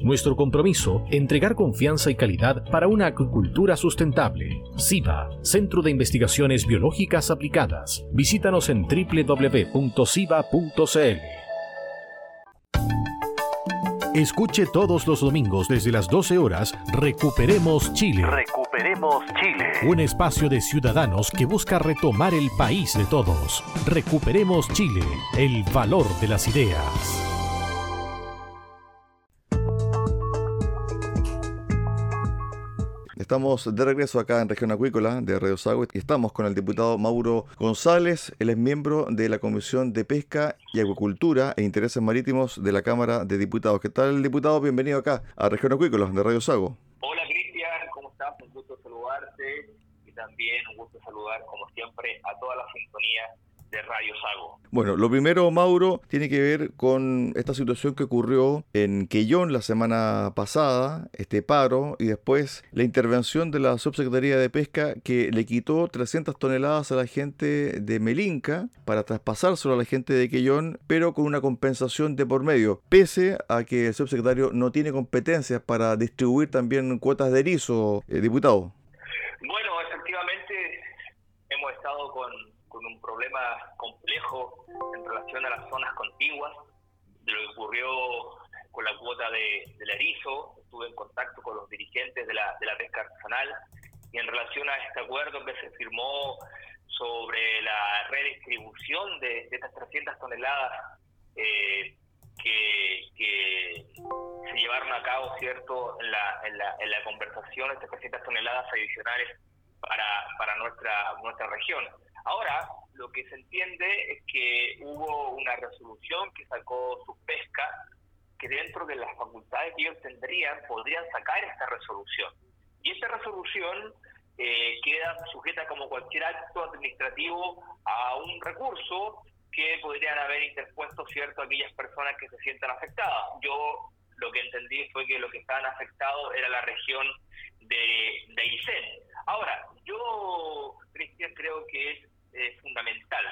Nuestro compromiso, entregar confianza y calidad para una acuicultura sustentable. SIBA, Centro de Investigaciones Biológicas Aplicadas. Visítanos en www.siba.cl. Escuche todos los domingos desde las 12 horas Recuperemos Chile. Recuperemos Chile. Un espacio de ciudadanos que busca retomar el país de todos. Recuperemos Chile, el valor de las ideas. Estamos de regreso acá en Región Acuícola de Radio Sago y estamos con el diputado Mauro González. Él es miembro de la Comisión de Pesca y Acuicultura e Intereses Marítimos de la Cámara de Diputados. ¿Qué tal, diputado? Bienvenido acá a Región Acuícola de Radio Sago. Hola, Cristian. ¿Cómo estás? Un gusto saludarte y también un gusto saludar, como siempre, a toda la sintonía de Radio Sago. Bueno, lo primero, Mauro, tiene que ver con esta situación que ocurrió en Quellón la semana pasada, este paro, y después la intervención de la Subsecretaría de Pesca que le quitó 300 toneladas a la gente de Melinca para traspasárselo a la gente de Quellón, pero con una compensación de por medio, pese a que el subsecretario no tiene competencias para distribuir también cuotas de erizo, eh, diputado. Bueno, efectivamente hemos estado con con un problema complejo en relación a las zonas contiguas, de lo que ocurrió con la cuota de, del erizo, estuve en contacto con los dirigentes de la, de la pesca artesanal y en relación a este acuerdo que se firmó sobre la redistribución de, estas 300 toneladas eh, que, que, se llevaron a cabo, ¿cierto?, en la, en la, en la conversación, estas 300 toneladas adicionales para, para nuestra, nuestra región. Ahora, lo que se entiende es que hubo una resolución que sacó su pesca, que dentro de las facultades que ellos tendrían, podrían sacar esta resolución. Y esta resolución eh, queda sujeta como cualquier acto administrativo a un recurso que podrían haber interpuesto cierto aquellas personas que se sientan afectadas. Yo lo que entendí fue que lo que estaban afectados era la región de, de Aysén. Ahora, yo, Cristian, creo que es es fundamental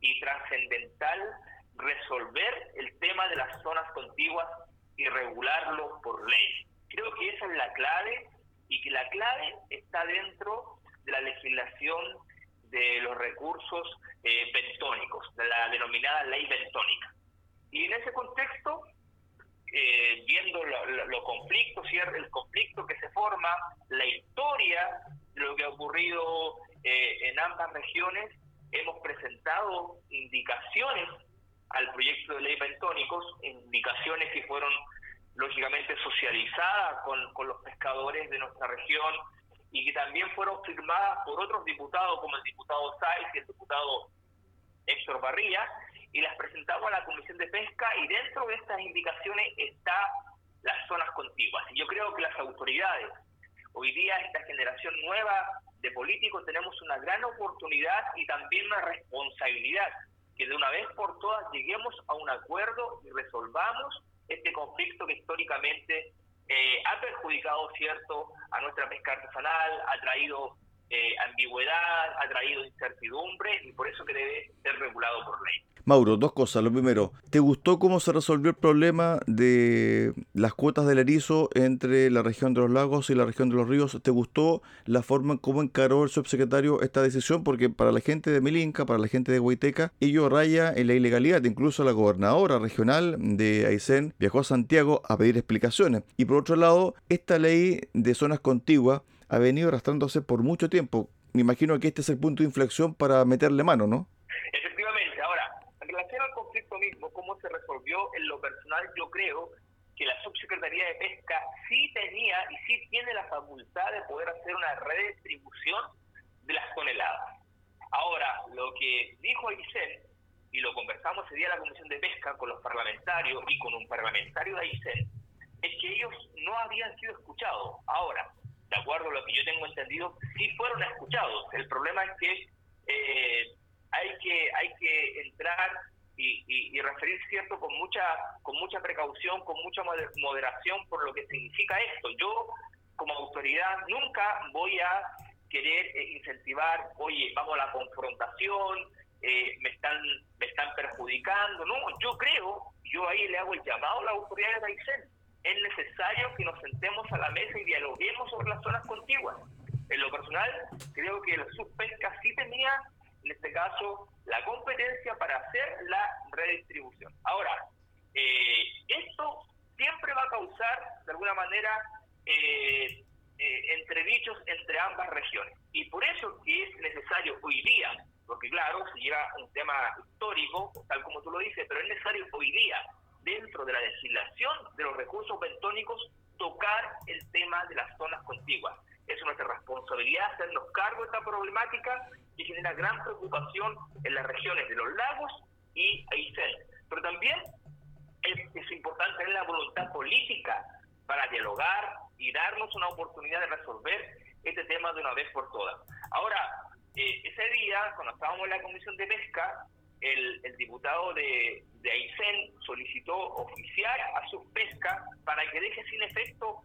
y trascendental resolver el tema de las zonas contiguas y regularlo por ley. Creo que esa es la clave y que la clave está dentro de la legislación de los recursos eh, bentónicos, de la denominada ley bentónica. Y en ese contexto, eh, viendo los conflictos, el conflicto que se forma, la historia lo que ha ocurrido eh, en ambas regiones, hemos presentado indicaciones al proyecto de ley bentónicos, indicaciones que fueron lógicamente socializadas con, con los pescadores de nuestra región y que también fueron firmadas por otros diputados como el diputado Sáiz y el diputado Héctor Barría y las presentamos a la Comisión de Pesca y dentro de estas indicaciones está las zonas contiguas. Y yo creo que las autoridades, hoy día esta generación nueva de políticos tenemos una gran oportunidad y también una responsabilidad, que de una vez por todas lleguemos a un acuerdo y resolvamos este conflicto que históricamente eh, ha perjudicado, ¿cierto?, a nuestra pesca artesanal, ha traído eh, ambigüedad, ha traído incertidumbre y por eso que debe ser regulado por ley. Mauro, dos cosas. Lo primero, ¿te gustó cómo se resolvió el problema de las cuotas del erizo entre la región de los lagos y la región de los ríos? ¿Te gustó la forma en cómo encaró el subsecretario esta decisión? Porque para la gente de Milinca, para la gente de Huayteca, ello raya en la ilegalidad. Incluso la gobernadora regional de Aysén viajó a Santiago a pedir explicaciones. Y por otro lado, esta ley de zonas contiguas ha venido arrastrándose por mucho tiempo. Me imagino que este es el punto de inflexión para meterle mano, ¿no? Efectivamente mismo cómo se resolvió. En lo personal, yo creo que la subsecretaría de Pesca sí tenía y sí tiene la facultad de poder hacer una redistribución de las toneladas. Ahora, lo que dijo Aysén, y lo conversamos ese día en la Comisión de Pesca con los parlamentarios y con un parlamentario de Aysén, es que ellos no habían sido escuchados. Ahora, de acuerdo a lo que yo tengo entendido, sí fueron escuchados. El problema es que eh, hay que hay que entrar y, y, referir cierto con mucha con mucha precaución, con mucha moderación por lo que significa esto. Yo como autoridad nunca voy a querer eh, incentivar, oye, vamos a la confrontación, eh, me están me están perjudicando. No, yo creo, yo ahí le hago el llamado a las autoridades de Aysén es necesario que nos sentemos a la mesa y dialoguemos sobre las zonas contiguas. En lo personal, creo que la subpesca sí tenía, en este caso, la competencia para hacer la redistribución. Ahora, eh, esto siempre va a causar, de alguna manera, eh, eh, entredichos entre ambas regiones. Y por eso que es necesario hoy día, porque claro, se lleva un tema histórico, tal como tú lo dices, pero es necesario hoy día dentro de la legislación de los recursos bentónicos tocar el tema de las zonas contiguas. Es nuestra responsabilidad hacernos cargo de esta problemática que genera gran preocupación en las regiones de los lagos y Aysén. Pero también es, es importante tener la voluntad política para dialogar y darnos una oportunidad de resolver este tema de una vez por todas. Ahora, eh, ese día, cuando estábamos en la Comisión de Pesca, el, diputado de, de solicitó oficiar a su pesca para que deje sin efecto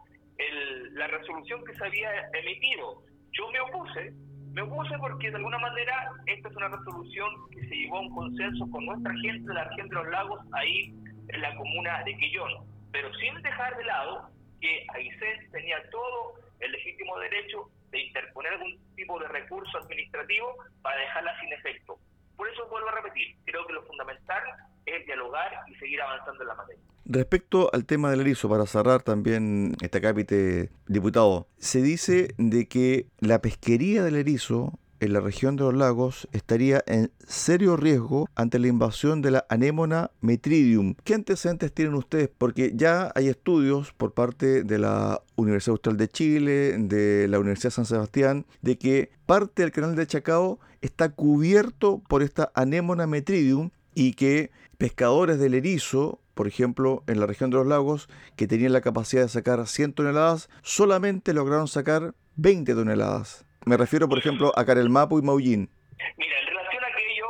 la resolución que se había emitido. Yo me opuse, me opuse porque de alguna manera esta es una resolución que se llevó a un consenso con nuestra gente la región de los lagos ahí en la comuna de Quillón, pero sin dejar de lado que Aysén tenía todo el legítimo derecho de interponer algún tipo de recurso administrativo para dejarla sin efecto. Por eso vuelvo a repetir, creo que lo fundamental es dialogar y seguir avanzando en la materia. Respecto al tema del erizo, para cerrar también esta cápite, diputado, se dice de que la pesquería del erizo en la región de los lagos estaría en serio riesgo ante la invasión de la anémona metridium. ¿Qué antecedentes tienen ustedes? Porque ya hay estudios por parte de la Universidad Austral de Chile, de la Universidad San Sebastián, de que parte del canal de Chacao está cubierto por esta anémona metridium y que pescadores del erizo por ejemplo, en la región de los lagos, que tenían la capacidad de sacar 100 toneladas, solamente lograron sacar 20 toneladas. Me refiero, por ejemplo, a Carelmapo y Maullín. Mira, en relación a aquello,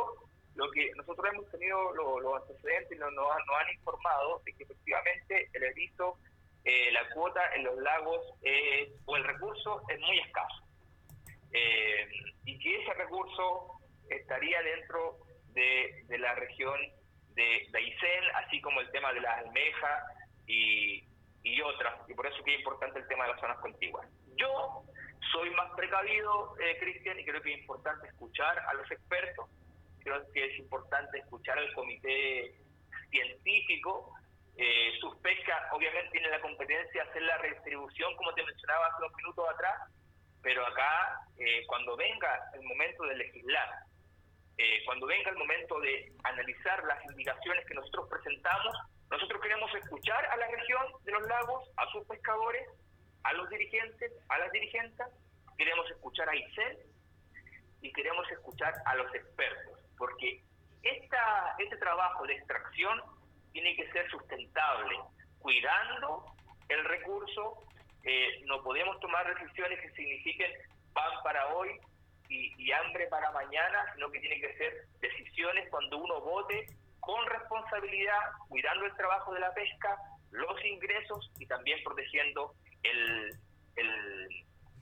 lo que nosotros hemos tenido los antecedentes y nos, nos, han informado es que efectivamente el erizo, eh, la cuota en los lagos o el recurso es muy escaso. Eh, y que ese recurso estaría dentro de, la región de, de Aysén, así como el tema de las almejas y, y otras. Y por eso que es importante el tema de las zonas contiguas. Yo soy más precavido, eh, Cristian, y creo que es importante escuchar a los expertos, creo que es importante escuchar al comité científico. Eh, sus pescas obviamente tienen la competencia de hacer la redistribución, como te mencionaba hace unos minutos atrás, pero acá, eh, cuando venga el momento de legislar, eh, cuando venga el momento de analizar las indicaciones que nosotros presentamos, nosotros queremos escuchar a la región de los lagos, a sus pescadores, a los dirigentes, a las dirigentes, queremos escuchar a ICEL y queremos escuchar a los expertos, porque esta, este trabajo de extracción tiene que ser sustentable, cuidando el recurso, eh, no podemos tomar decisiones que signifiquen pan para hoy y, y, hambre para mañana, sino que tiene que ser decisiones cuando uno vote con responsabilidad, cuidando el trabajo de la pesca, los ingresos y también protegiendo el,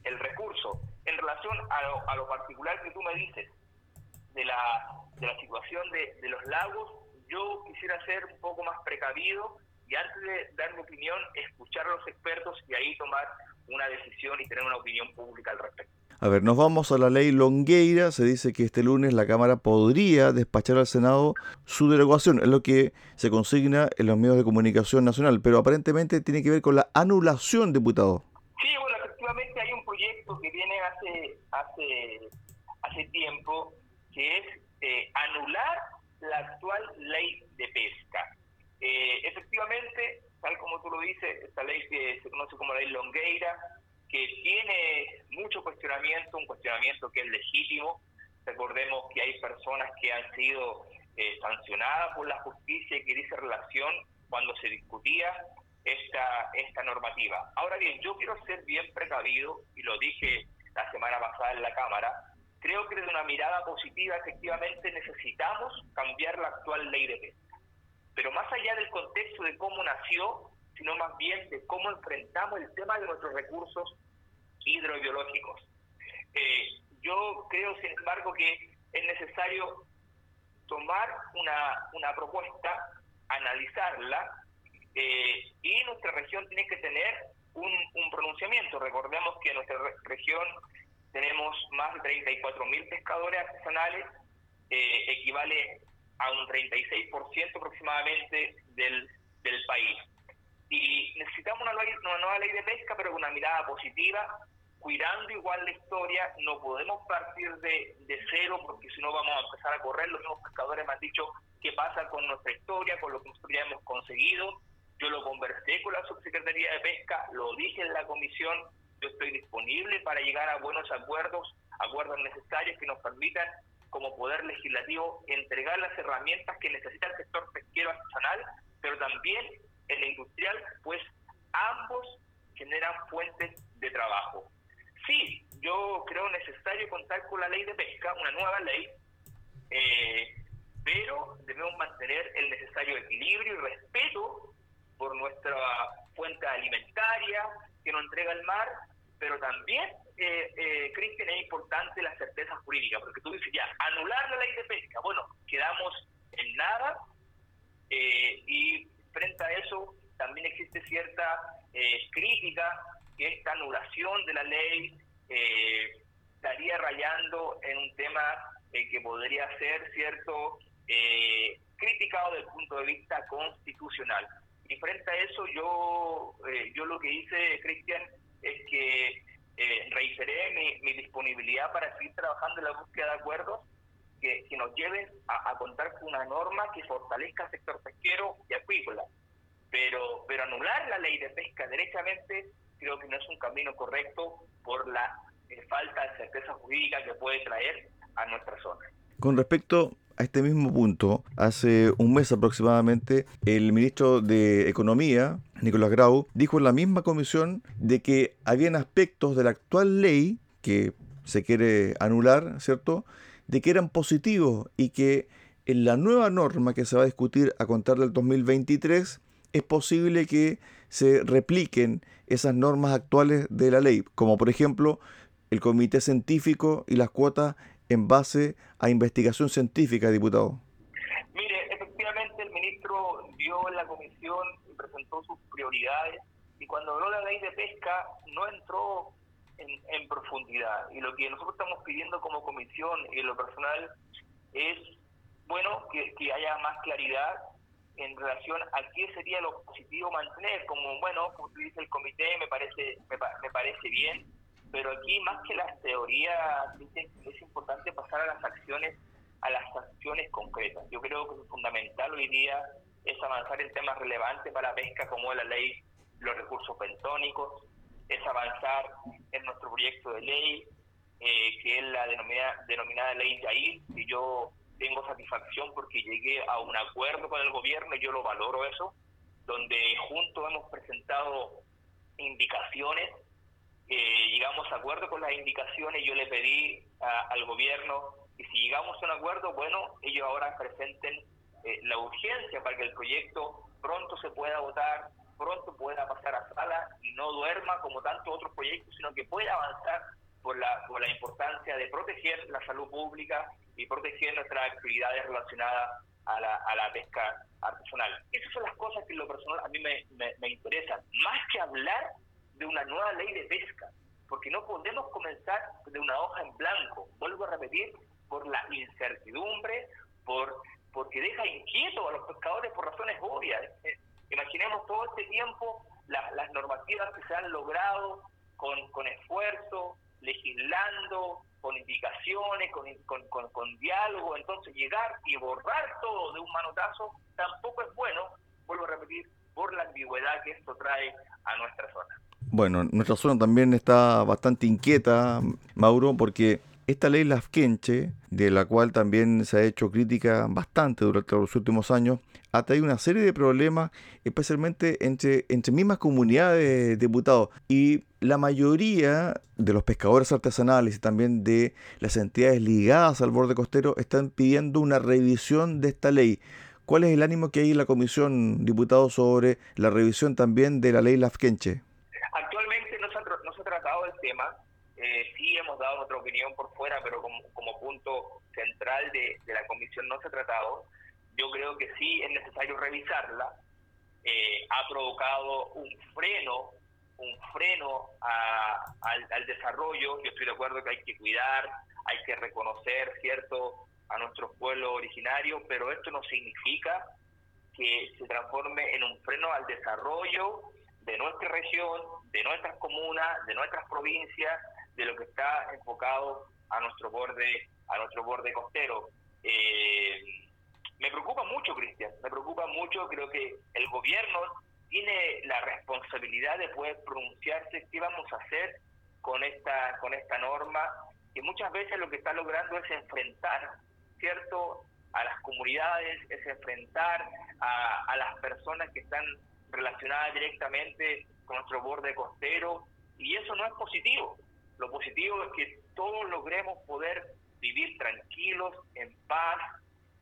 el, recurso. En relación a lo, particular que tú me dices de la, de la situación de, de los lagos, yo quisiera ser un poco más precavido y antes de dar mi opinión, escuchar a los expertos y ahí tomar una decisión y tener una opinión pública al respecto. A ver, nos vamos a la ley Longueira. Se dice que este lunes la Cámara podría despachar al Senado su derogación. Es lo que se consigna en los medios de comunicación nacional. Pero aparentemente tiene que ver con la anulación, diputado. Sí, bueno, efectivamente hay un proyecto que viene hace, hace, hace tiempo que es eh, anular la actual ley de pesca. Eh, efectivamente, tal como tú lo dices, esta ley que se conoce como la ley Longueira, que tiene mucho cuestionamiento, un cuestionamiento que es legítimo. Recordemos que hay personas que han sido eh, sancionadas por la justicia y que dice relación cuando se discutía esta, esta normativa. Ahora bien, yo quiero ser bien precavido, y lo dije la semana pasada en la Cámara, creo que desde una mirada positiva efectivamente necesitamos cambiar la actual ley de pesca. Pero más allá del contexto de cómo nació, sino más bien de cómo enfrentamos el tema de nuestros recursos hidrobiológicos. Eh, yo creo, sin embargo, que es necesario tomar una, una propuesta, analizarla, eh, y nuestra región tiene que tener un, un pronunciamiento. Recordemos que en nuestra región tenemos más de 34 mil pescadores artesanales, eh, equivale a un 36% aproximadamente del, del país. Y necesitamos una nueva ley de pesca, pero con una mirada positiva, cuidando igual la historia, no podemos partir de, cero porque si no vamos a empezar a correr. Los mismos pescadores me han dicho qué pasa con nuestra historia, con lo que nosotros ya hemos conseguido. Yo lo conversé con la subsecretaría de Pesca, lo dije en la comisión, yo estoy disponible para llegar a buenos acuerdos, acuerdos necesarios que nos permitan como poder legislativo entregar las herramientas que necesita el sector pesquero artesanal, pero también el industrial, pues ambos generan fuentes de trabajo. Sí, yo creo necesario contar con la ley de pesca, una nueva ley, eh, pero debemos mantener el necesario equilibrio y respeto por nuestra fuente alimentaria que nos entrega el mar pero también, eh, eh, Cristian, es importante la certeza jurídica, porque tú dices ya, anular la ley de pesca, bueno, quedamos en nada, eh, y frente a eso también existe cierta eh, crítica esta anulación de la ley estaría rayando en un tema que podría ser, ¿cierto?, criticado desde el punto de vista constitucional. Y frente a eso, yo, yo lo que hice, Cristian, es que eh, reiteré mi, disponibilidad para seguir trabajando en la búsqueda de acuerdos que, nos lleven a, contar con una norma que fortalezca el sector pesquero y acuícola. Pero, pero anular la ley de pesca derechamente creo que no es un camino correcto por la eh, falta de certeza jurídica que puede traer a nuestra zona. Con respecto a este mismo punto, hace un mes aproximadamente, el ministro de Economía, Nicolás Grau, dijo en la misma comisión de que habían aspectos de la actual ley que se quiere anular, ¿cierto? De que eran positivos y que en la nueva norma que se va a discutir a contar del 2023 es posible que se repliquen esas normas actuales de la ley, como por ejemplo el comité científico y las cuotas en base a investigación científica, diputado? Mire, efectivamente el ministro dio en la comisión y presentó sus prioridades y cuando habló de la ley de pesca no entró en, profundidad. Y lo que nosotros estamos pidiendo como comisión y en lo personal es, bueno, que, que haya más claridad en relación a qué sería lo positivo mantener, como, bueno, como dice el comité, me parece, me parece bien, pero aquí más que las teorías es importante pasar a las acciones a las acciones concretas. Yo creo que lo fundamental hoy día es avanzar en temas relevantes para la pesca como la ley los recursos bentónicos, es avanzar en nuestro proyecto de ley, eh, que es la denominada, denominada ley Yair, y yo tengo satisfacción porque llegué a un acuerdo con el gobierno y yo lo valoro eso, donde juntos hemos presentado indicaciones llegamos a acuerdo con las indicaciones, yo le pedí al gobierno que si llegamos a un acuerdo, bueno, ellos ahora presenten eh, la urgencia para que el proyecto pronto se pueda votar, pronto pueda pasar a sala y no duerma como tantos otros proyectos, sino que pueda avanzar por la, por la importancia de proteger la salud pública y proteger nuestras actividades relacionadas a la, a la pesca artesanal. Esas son las cosas que en lo personal a mí me, me, me interesan. Más que hablar de una nueva ley de pesca, porque no podemos comenzar de una hoja en blanco, vuelvo a repetir, por la incertidumbre, por porque deja inquieto a los pescadores por razones obvias. Imaginemos todo este tiempo las normativas que se han logrado con, con esfuerzo, legislando, con indicaciones, con, con, con, con, diálogo, entonces llegar y borrar todo de un manotazo tampoco es bueno, vuelvo a repetir, por la ambigüedad que esto trae a nuestra zona. Bueno, nuestra zona también está bastante inquieta, Mauro, porque esta ley Lafkenche, de la cual también se ha hecho crítica bastante durante los últimos años, ha traído una serie de problemas, especialmente entre, entre mismas comunidades de diputados. Y la mayoría de los pescadores artesanales y también de las entidades ligadas al borde costero están pidiendo una revisión de esta ley. ¿Cuál es el ánimo que hay en la comisión, diputado, sobre la revisión también de la ley Lafkenche? Actualmente no se ha, no se ha tratado el tema. Eh, sí hemos dado nuestra opinión por fuera, pero como, como punto central de, de la comisión no se ha tratado yo creo que sí es necesario revisarla. Eh, ha provocado un freno, un freno al, desarrollo. Yo estoy de acuerdo que hay que cuidar, hay que reconocer, ¿cierto?, a nuestros pueblos originarios, pero esto no significa que se transforme en un freno al desarrollo de nuestra región, de nuestras comunas, de nuestras provincias, de lo que está enfocado a nuestro borde, a nuestro borde costero. Eh, preocupa mucho, Cristian, me preocupa mucho, creo que el gobierno tiene la responsabilidad de poder pronunciarse qué vamos a hacer con esta, con esta norma, que muchas veces lo que está logrando es enfrentar, ¿cierto?, a las comunidades, es enfrentar a, las personas que están relacionadas directamente con nuestro borde costero, y eso no es positivo. Lo positivo es que todos logremos poder vivir tranquilos, en paz,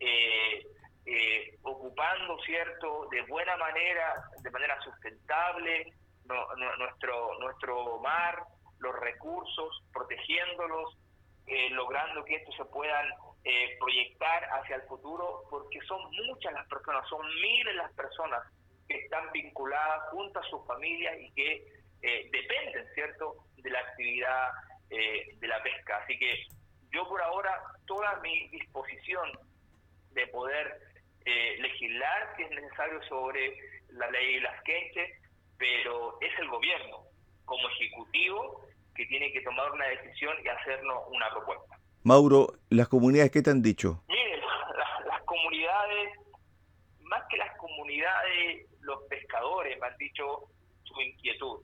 eh, eh, ocupando, ¿cierto?, de buena manera, de manera sustentable, nuestro, nuestro mar, los recursos, protegiéndolos, eh, logrando que estos se puedan eh, proyectar hacia el futuro, porque son muchas las personas, son miles las personas que están vinculadas junto a sus familias y que dependen, ¿cierto?, de la actividad de la pesca. Así que yo por ahora, toda mi disposición de poder eh, legislar si es necesario sobre la ley y las queches, pero es el gobierno como ejecutivo que tiene que tomar una decisión y hacernos una propuesta. Mauro, ¿las comunidades qué te han dicho? Miren, las comunidades, más que las comunidades, los pescadores me han dicho su inquietud,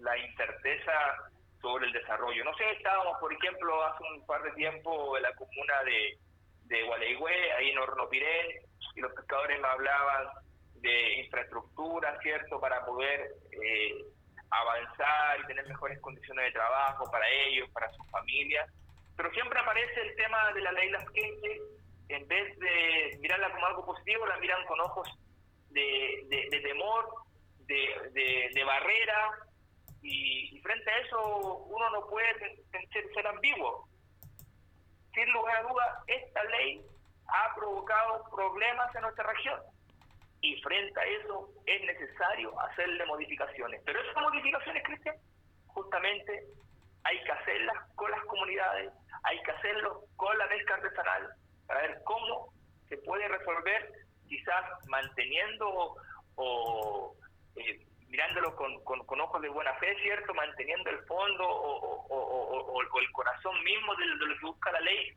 la incerteza sobre el desarrollo. No sé, estábamos, por ejemplo, hace un par de tiempo en la comuna de, de Gualeguay, ahí en Hornopirén, y los pescadores me hablaban de infraestructura, ¿cierto?, para poder eh, avanzar y tener mejores condiciones de trabajo para ellos, para sus familias. Pero siempre aparece el tema de la ley Las que en vez de mirarla como algo positivo, la miran con ojos de, temor, de, barrera, y, frente a eso uno no puede ser, ser ambiguo sin lugar a duda, esta ley ha provocado problemas en nuestra región. Y frente a eso es necesario hacerle modificaciones. Pero esas modificaciones, Cristian, justamente hay que hacerlas con las comunidades, hay que hacerlo con la pesca artesanal, para ver cómo se puede resolver, quizás manteniendo o, eh, mirándolo con, con, ojos de buena fe, ¿cierto? Manteniendo el fondo o, o, el corazón mismo de, lo que busca la ley,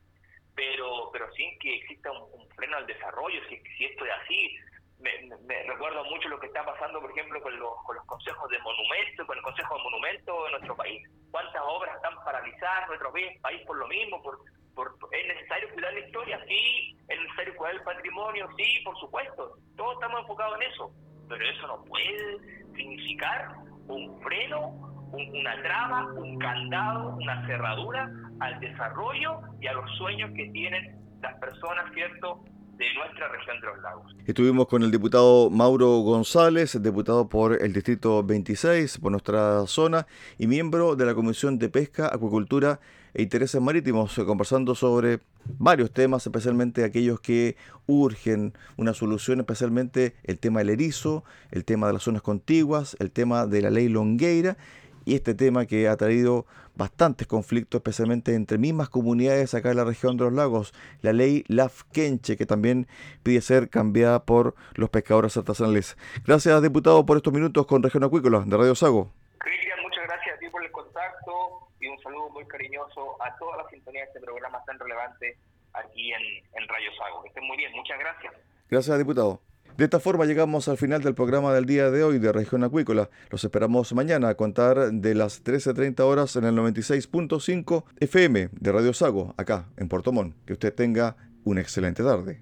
pero pero sin que exista un, freno al desarrollo, si, si esto es así. Me, recuerdo mucho lo que está pasando, por ejemplo, con los, con los consejos de monumento, con el Consejo de Monumento de nuestro país. ¿Cuántas obras están paralizadas en nuestro país por lo mismo? Por, por, ¿Es necesario cuidar la historia? Sí. ¿Es necesario cuidar el patrimonio? Sí, por supuesto. Todos estamos enfocados en eso. Pero eso no puede significar un freno, una traba, un candado, una cerradura al desarrollo y a los sueños que tienen las personas, de nuestra región de los lagos. Estuvimos con el diputado Mauro González, diputado por el Distrito 26, por nuestra zona, y miembro de la Comisión de Pesca, Acuicultura e Intereses Marítimos, conversando sobre varios temas, especialmente aquellos que urgen una solución, especialmente el tema del erizo, el tema de las zonas contiguas, el tema de la ley Longueira y este tema que ha traído bastantes conflictos, especialmente entre mismas comunidades acá en la región de los lagos, la ley Lafkenche, que también pide ser cambiada por los pescadores artesanales. Gracias, diputado, por estos minutos con Región Acuícola de Radio Sago. Cristian, muchas gracias a ti por el contacto y un saludo muy cariñoso a todas las sintonías de este programa tan relevante aquí en, en Radio Sago. Que estén muy bien, muchas gracias. Gracias, diputado. De esta forma llegamos al final del programa del día de hoy de Región Acuícola. Los esperamos mañana a contar de las 13.30 horas en el 96.5 FM de Radio Sago, acá en Puerto Montt. Que usted tenga una excelente tarde.